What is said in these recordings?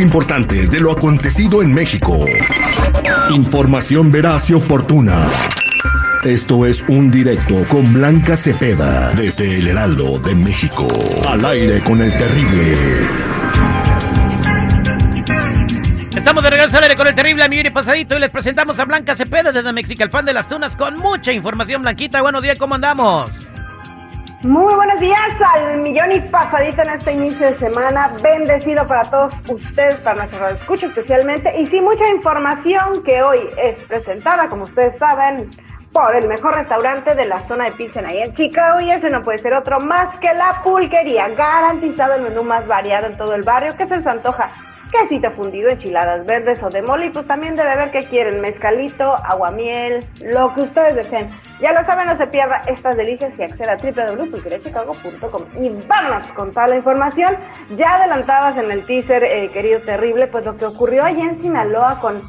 Importante de lo acontecido en México. Información veraz y oportuna. Esto es un directo con Blanca Cepeda desde el Heraldo de México. Al aire con el terrible. Estamos de regreso al aire con el terrible amigo y pasadito y les presentamos a Blanca Cepeda desde fan de las tunas, con mucha información, Blanquita. Buenos días, ¿cómo andamos? Muy buenos días al millón y pasadito en este inicio de semana. Bendecido para todos ustedes, para nuestro escucha especialmente. Y sí, mucha información que hoy es presentada, como ustedes saben, por el mejor restaurante de la zona de Pilsen ahí en Chicago. Y ese no puede ser otro más que la pulquería. Garantizado el menú más variado en todo el barrio, que se les antoja quesito fundido, enchiladas verdes o de mole pues también de beber que quieren, mezcalito, aguamiel, lo que ustedes deseen. Ya lo saben, no se pierda estas delicias y acceda a www.pulqueriachicago.com y vámonos con toda la información. Ya adelantabas en el teaser, eh, querido terrible, pues lo que ocurrió allá en Sinaloa con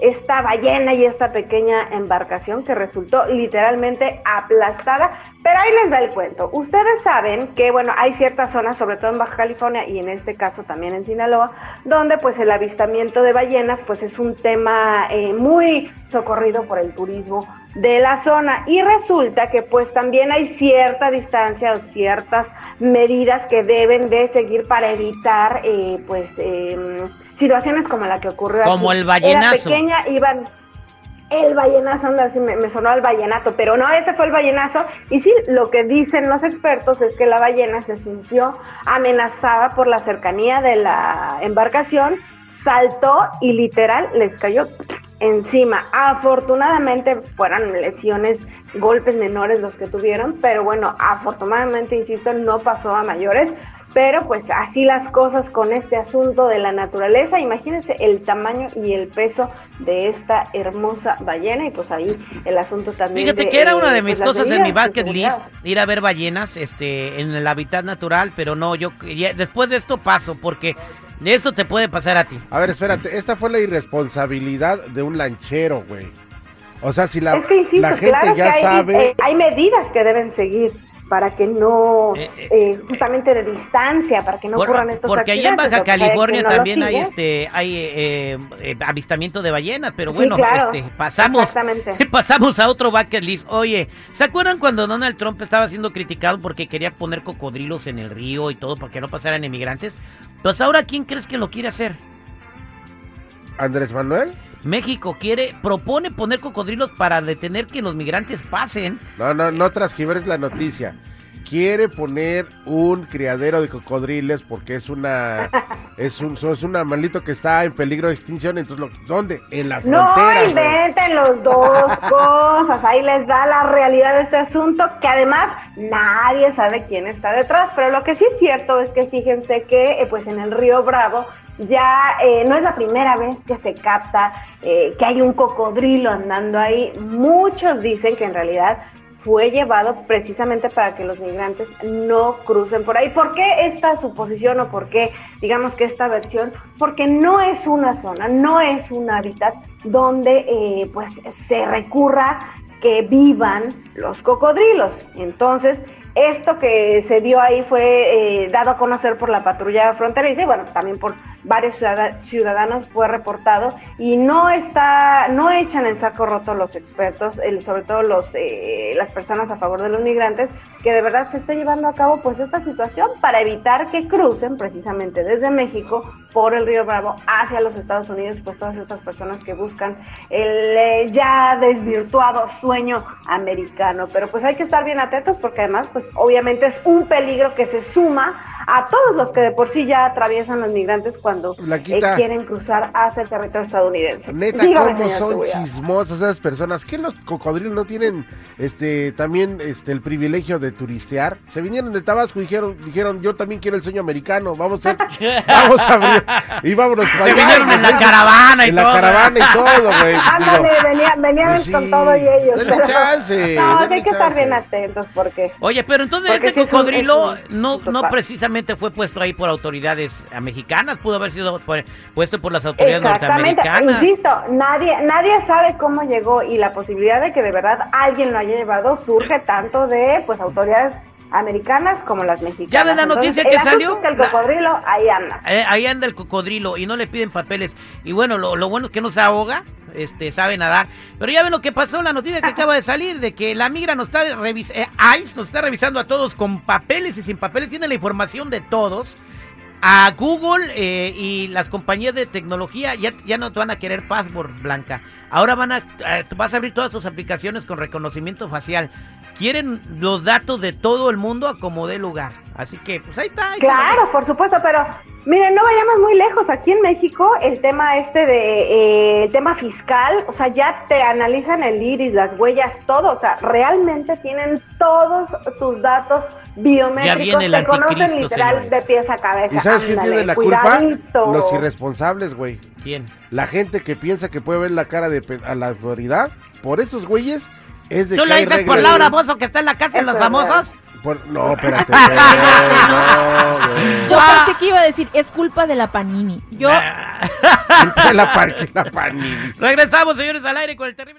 esta ballena y esta pequeña embarcación que resultó literalmente aplastada. Pero ahí les va el cuento. Ustedes saben que, bueno, hay ciertas zonas, sobre todo en Baja California y en este caso también en Sinaloa, donde pues el avistamiento de ballenas pues es un tema eh, muy socorrido por el turismo de la zona. Y resulta que pues también hay cierta distancia o ciertas medidas que deben de seguir para evitar eh, pues... Eh, situaciones como la que ocurrió como el ballenazo. Era pequeña, iban el ballenazo, anda, me, me, sonó al ballenato, pero no, ese fue el ballenazo. Y sí, lo que dicen los expertos es que la ballena se sintió amenazada por la cercanía de la embarcación, saltó y literal les cayó encima. Afortunadamente fueron lesiones, golpes menores los que tuvieron, pero bueno, afortunadamente, insisto, no pasó a mayores. Pero pues así las cosas con este asunto de la naturaleza. Imagínense el tamaño y el peso de esta hermosa ballena y pues ahí el asunto también. Fíjate que era una de mis cosas en mi bucket list, ir a ver ballenas este, en el hábitat natural, pero no, yo después de esto paso porque de esto te puede pasar a ti. A ver, espérate, esta fue la irresponsabilidad de un lanchero, güey. O sea, si la, la gente ya sabe... Eh, hay medidas que deben seguir para que no, eh, eh, eh, justamente de distancia, para que no ocurran estos porque accidentes. Porque allá en Baja California también hay este hay avistamiento de ballenas, pero bueno, este, pasamos pasamos a otro bucket list. Oye, ¿se acuerdan cuando Donald Trump estaba siendo criticado porque quería poner cocodrilos en el río y todo para que no pasaran emigrantes? Pues ahora, ¿quién crees que lo quiere hacer? Andrés Manuel. México quiere, propone poner cocodrilos para detener que los migrantes pasen. No, no, no transgibres la noticia. Quiere poner un criadero de cocodriles porque es una es un es un animalito que está en peligro de extinción, entonces ¿dónde? En la frontera. No inventen los dos cosas, ahí les da la realidad de este asunto que además nadie sabe quién está detrás, pero lo que sí es cierto es que fíjense que eh, pues en el Río Bravo ya eh, no es la primera vez que se capta eh, que hay un cocodrilo andando ahí. Muchos dicen que en realidad fue llevado precisamente para que los migrantes no crucen por ahí. ¿Por qué esta suposición o por qué digamos que esta versión? Porque no es una zona, no es un hábitat donde eh, pues se recurra que vivan los cocodrilos. Entonces, esto que se dio ahí fue eh, dado a conocer por la patrulla fronteriza y bueno, también por varios ciudadanos fue reportado y no está, no echan en saco roto los expertos, sobre todo los, eh, las personas a favor de los migrantes, que de verdad se está llevando a cabo pues esta situación para evitar que crucen precisamente desde México por el río Bravo hacia los Estados Unidos, pues todas estas personas que buscan el eh, ya desvirtuado sueño americano. Pero pues hay que estar bien atentos porque además pues obviamente es un peligro que se suma a todos los que de por sí ya atraviesan los migrantes eh, quieren cruzar hacia el territorio estadounidense. Neta, ¿cómo son chismosas esas personas? ¿Qué los cocodrilos no tienen este también este el privilegio de turistear? Se vinieron de Tabasco y dijeron, dijeron yo también quiero el sueño americano, vamos a, vamos a abrir y vámonos para Se vinieron en la caravana y en todo. la caravana y todo, güey. Ándale, venían, venían pues con todo y ellos. Pero, chance, no, hay que estar bien atentos porque... Oye, pero entonces este cocodrilo no, no precisamente fue puesto ahí por autoridades mexicanas, pudo haber sido puesto por las autoridades norteamericanas. Insisto, nadie, nadie sabe cómo llegó y la posibilidad de que de verdad alguien lo haya llevado surge tanto de pues autoridades americanas como las mexicanas. ¿Ya ves la noticia que salió? Que el cocodrilo ahí anda. Eh, ahí anda el cocodrilo y no le piden papeles. Y bueno, lo, lo, bueno es que no se ahoga, este, sabe nadar. Pero ya ven lo que pasó, la noticia que acaba de salir, de que la migra nos está, revis eh, ICE nos está revisando a todos con papeles y sin papeles, tiene la información de todos. A Google eh, y las compañías de tecnología ya, ya no te van a querer password, Blanca. Ahora van a, eh, vas a abrir todas tus aplicaciones con reconocimiento facial. Quieren los datos de todo el mundo a como dé lugar. Así que, pues ahí está. claro, por supuesto, pero miren, no vayamos muy lejos. Aquí en México, el tema este de, eh, el tema fiscal, o sea, ya te analizan el iris, las huellas, todo. O sea, realmente tienen todos tus datos biométricos. te conocen literal de pies a cabeza. ¿Y sabes quién tiene la culpa? Los irresponsables, güey. ¿Quién? La gente que piensa que puede ver la cara de a la autoridad. Por esos güeyes es de ¿Tú lo dices por Laura Bozo que está en la casa de los famosos? No, espérate. Yo pensé que iba a decir, es culpa de la Panini. Yo... culpa de la, la Panini. Regresamos, señores, al aire con el terrible...